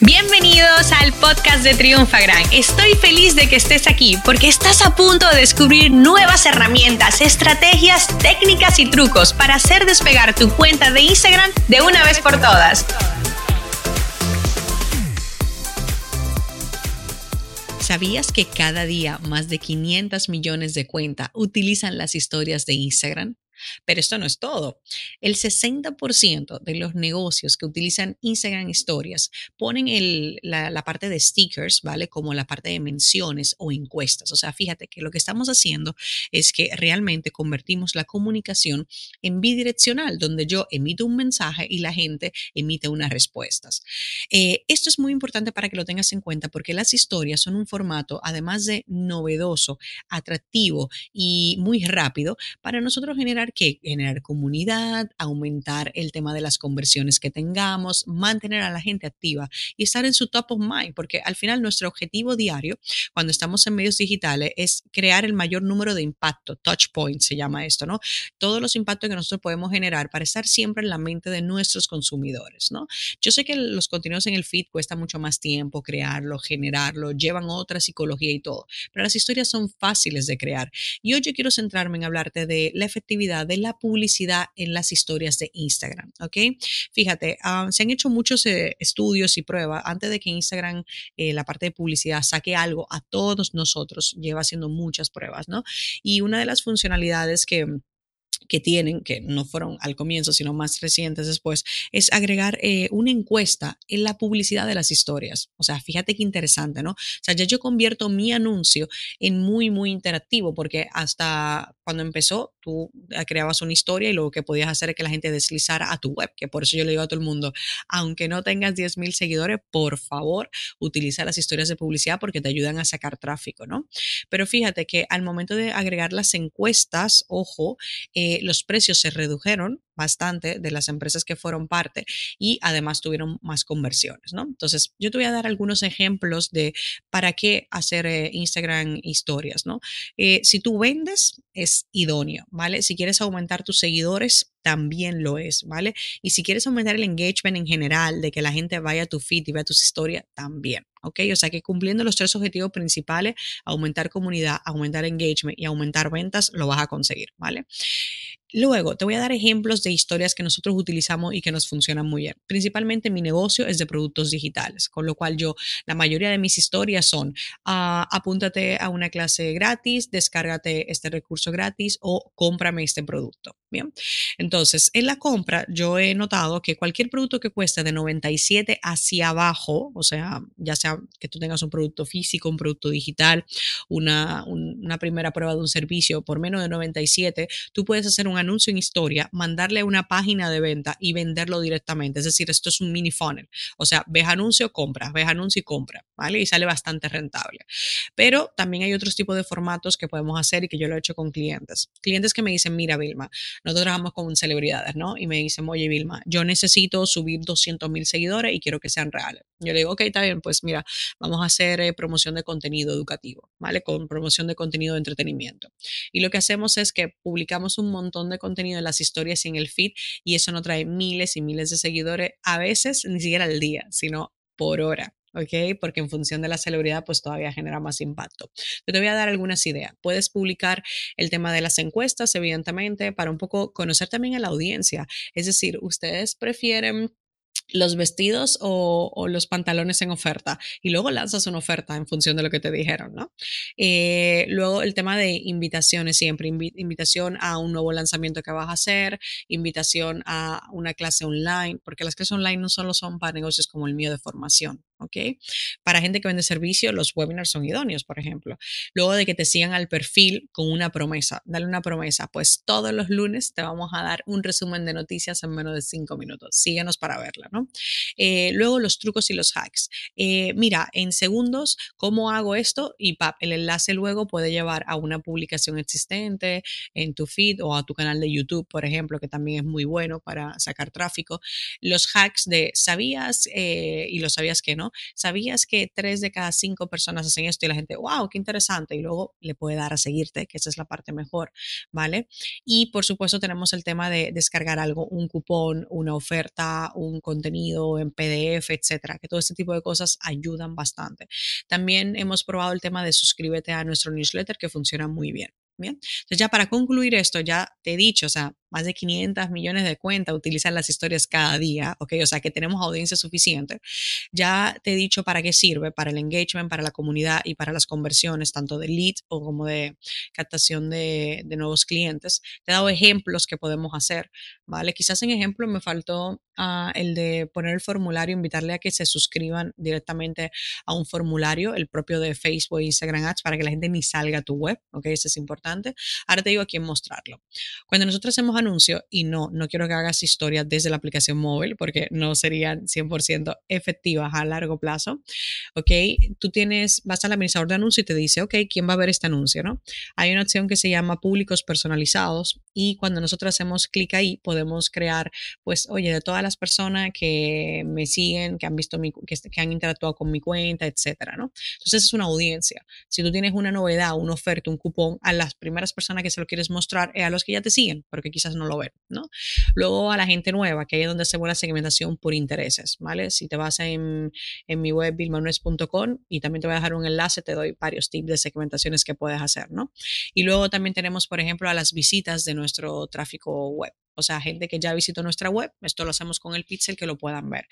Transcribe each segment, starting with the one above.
Bienvenidos al podcast de Triunfa Gran. Estoy feliz de que estés aquí porque estás a punto de descubrir nuevas herramientas, estrategias, técnicas y trucos para hacer despegar tu cuenta de Instagram de una vez por todas. ¿Sabías que cada día más de 500 millones de cuentas utilizan las historias de Instagram? Pero esto no es todo. El 60% de los negocios que utilizan Instagram Historias ponen la, parte de stickers, ¿vale? Como la parte de menciones o encuestas. O sea, fíjate que lo que estamos haciendo es que realmente convertimos la comunicación en bidireccional, donde yo emito un mensaje y la gente emite unas respuestas. Eh, esto es muy importante para que lo tengas en cuenta porque las historias son un formato, además de novedoso, atractivo y muy rápido, para nosotros generar que generar comunidad, aumentar el tema de las conversiones que tengamos, mantener a la gente activa y estar en su top of mind, porque al final nuestro objetivo diario cuando estamos en medios digitales es crear el mayor número de impacto, touch points se llama esto, ¿no? Todos los impactos que nosotros podemos generar para estar siempre en la mente de nuestros consumidores, ¿no? Yo sé que los contenidos en el feed cuesta mucho más tiempo crearlo, generarlo, llevan otra psicología y todo, pero las historias son fáciles de crear. Y hoy yo quiero centrarme en hablarte de la efectividad de la publicidad en las historias de Instagram, ¿ok? Fíjate, ah, se han hecho muchos eh, estudios y pruebas antes de que Instagram, eh, la parte de publicidad, saque algo a todos nosotros, lleva haciendo muchas pruebas, ¿no? Y una de las funcionalidades que que tienen, que no fueron al comienzo, sino más recientes después, es agregar eh, una encuesta en la publicidad de las historias. O sea, fíjate qué interesante, ¿no? O sea, ya yo convierto mi anuncio en muy, muy interactivo, porque hasta cuando empezó, tú eh, creabas una historia y lo que podías hacer es que la gente deslizara a tu web, que por eso yo le digo a todo el mundo, aunque no tengas 10.000 seguidores, por favor, utiliza las historias de publicidad porque te ayudan a sacar tráfico, ¿no? Pero fíjate que al momento de agregar las encuestas, ojo, eh, los precios se redujeron bastante de las empresas que fueron parte y además tuvieron más conversiones, ¿no? Entonces, yo te voy a dar algunos ejemplos de para qué hacer eh, Instagram historias, ¿no? Eh, si tú vendes, es idóneo, ¿vale? Si quieres aumentar tus seguidores, también lo es, ¿vale? Y si quieres aumentar el engagement en general, de que la gente vaya a tu feed y vea tus historias, también, ¿ok? O sea que cumpliendo los tres objetivos principales, aumentar comunidad, aumentar engagement y aumentar ventas, lo vas a conseguir, ¿vale? Luego, te voy a dar ejemplos de historias que nosotros utilizamos y que nos funcionan muy bien. Principalmente mi negocio es de productos digitales, con lo cual yo, la mayoría de mis historias son, ah, apúntate a una clase gratis, descárgate este recurso gratis o cómprame este producto. Bien, entonces en la compra yo he notado que cualquier producto que cueste de 97 hacia abajo, o sea, ya sea que tú tengas un producto físico, un producto digital, una, una primera prueba de un servicio por menos de 97, tú puedes hacer un anuncio en historia, mandarle a una página de venta y venderlo directamente. Es decir, esto es un mini funnel. O sea, ves anuncio, compra, ves anuncio y compra, ¿vale? Y sale bastante rentable. Pero también hay otros tipos de formatos que podemos hacer y que yo lo he hecho con clientes. Clientes que me dicen, mira, Vilma, nosotros trabajamos con celebridades, ¿no? Y me dicen, oye, Vilma, yo necesito subir 200 mil seguidores y quiero que sean reales. Yo le digo, ok, está bien, pues mira, vamos a hacer eh, promoción de contenido educativo, ¿vale? Con promoción de contenido de entretenimiento. Y lo que hacemos es que publicamos un montón de contenido en las historias y en el feed y eso no trae miles y miles de seguidores, a veces ni siquiera al día, sino por hora. ¿Ok? Porque en función de la celebridad, pues todavía genera más impacto. Yo te voy a dar algunas ideas. Puedes publicar el tema de las encuestas, evidentemente, para un poco conocer también a la audiencia. Es decir, ustedes prefieren los vestidos o, los pantalones en oferta y luego lanzas una oferta en función de lo que te dijeron, ¿no? Eh, luego el tema de invitaciones siempre, invitación a un nuevo lanzamiento que vas a hacer, invitación a una clase online, porque las clases online no solo son para negocios como el mío de formación, ¿ok? Para gente que vende servicio, los webinars son idóneos, por ejemplo. Luego de que te sigan al perfil con una promesa, dale una promesa, pues todos los lunes te vamos a dar un resumen de noticias en menos de cinco minutos. Síguenos para verla, ¿no? Eh, luego los trucos y los hacks. Eh, mira, en segundos, ¿cómo hago esto? Y pap, el enlace luego puede llevar a una publicación existente en tu feed o a tu canal de YouTube, por ejemplo, que también es muy bueno para sacar tráfico. Los hacks de sabías eh, y lo sabías que no ¿Sabías que tres de cada cinco personas hacen esto y la gente, wow, qué interesante? Y luego le puede dar a seguirte, que esa es la parte mejor, ¿vale? Y por supuesto tenemos el tema de descargar algo, un cupón, una oferta, un contenido en PDF, etcétera, que todo este tipo de cosas ayudan bastante. También hemos probado el tema de suscríbete a nuestro newsletter que funciona muy bien. Bien, entonces ya para concluir esto, ya te he dicho, o sea, más de 500 millones de cuentas utilizan las historias cada día, ¿ok? O sea que tenemos audiencia suficiente. Ya te he dicho para qué sirve, para el engagement, para la comunidad y para las conversiones, tanto de lead o como de captación de, nuevos clientes. Te he dado ejemplos que podemos hacer, ¿vale? Quizás en ejemplo me faltó uh, el de poner el formulario, invitarle a que se suscriban directamente a un formulario, el propio de Facebook e Instagram Ads, para que la gente ni salga a tu web, ¿ok? Eso es importante. Ahora te digo a quién mostrarlo. Cuando nosotros hacemos anuncio y no, no quiero que hagas historias desde la aplicación móvil porque no serían 100% efectivas a largo plazo. Ok, tú tienes, vas al administrador de anuncio y te dice, ok, ¿quién va a ver este anuncio? ¿no? Hay una opción que se llama públicos personalizados y cuando nosotros hacemos clic ahí podemos crear, pues, oye, de todas las personas que me siguen, que han visto mi, que, que han interactuado con mi cuenta, etcétera, ¿no? Entonces es una audiencia. Si tú tienes una novedad, una oferta, un cupón, a las primeras personas que se lo quieres mostrar es a los que ya te siguen, porque quizás no lo ven, ¿no? Luego a la gente nueva, que ahí es donde se la segmentación por intereses, ¿vale? Si te vas en, en mi web bilmanuez.com y también te voy a dejar un enlace, te doy varios tips de segmentaciones que puedes hacer, ¿no? Y luego también tenemos, por ejemplo, a las visitas de nuestro tráfico web o sea, gente que ya visitó nuestra web, esto lo hacemos con el pixel que lo puedan ver.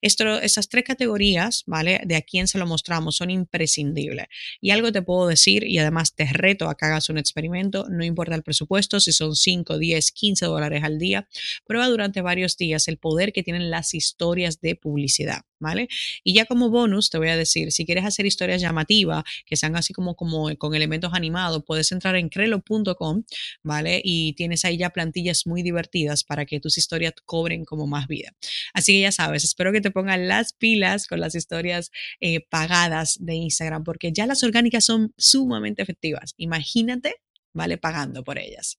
Esto, esas tres categorías, ¿vale? De a quién se lo mostramos son imprescindibles. Y algo te puedo decir, y además te reto a que hagas un experimento, no importa el presupuesto, si son 5, 10, 15 dólares al día, prueba durante varios días el poder que tienen las historias de publicidad. ¿Vale? Y ya como bonus te voy a decir, si quieres hacer historias llamativas, que sean así como, como con elementos animados, puedes entrar en crelo.com, ¿vale? Y tienes ahí ya plantillas muy divertidas para que tus historias cobren como más vida. Así que ya sabes, espero que te pongan las pilas con las historias eh, pagadas de Instagram, porque ya las orgánicas son sumamente efectivas. Imagínate, ¿vale? Pagando por ellas.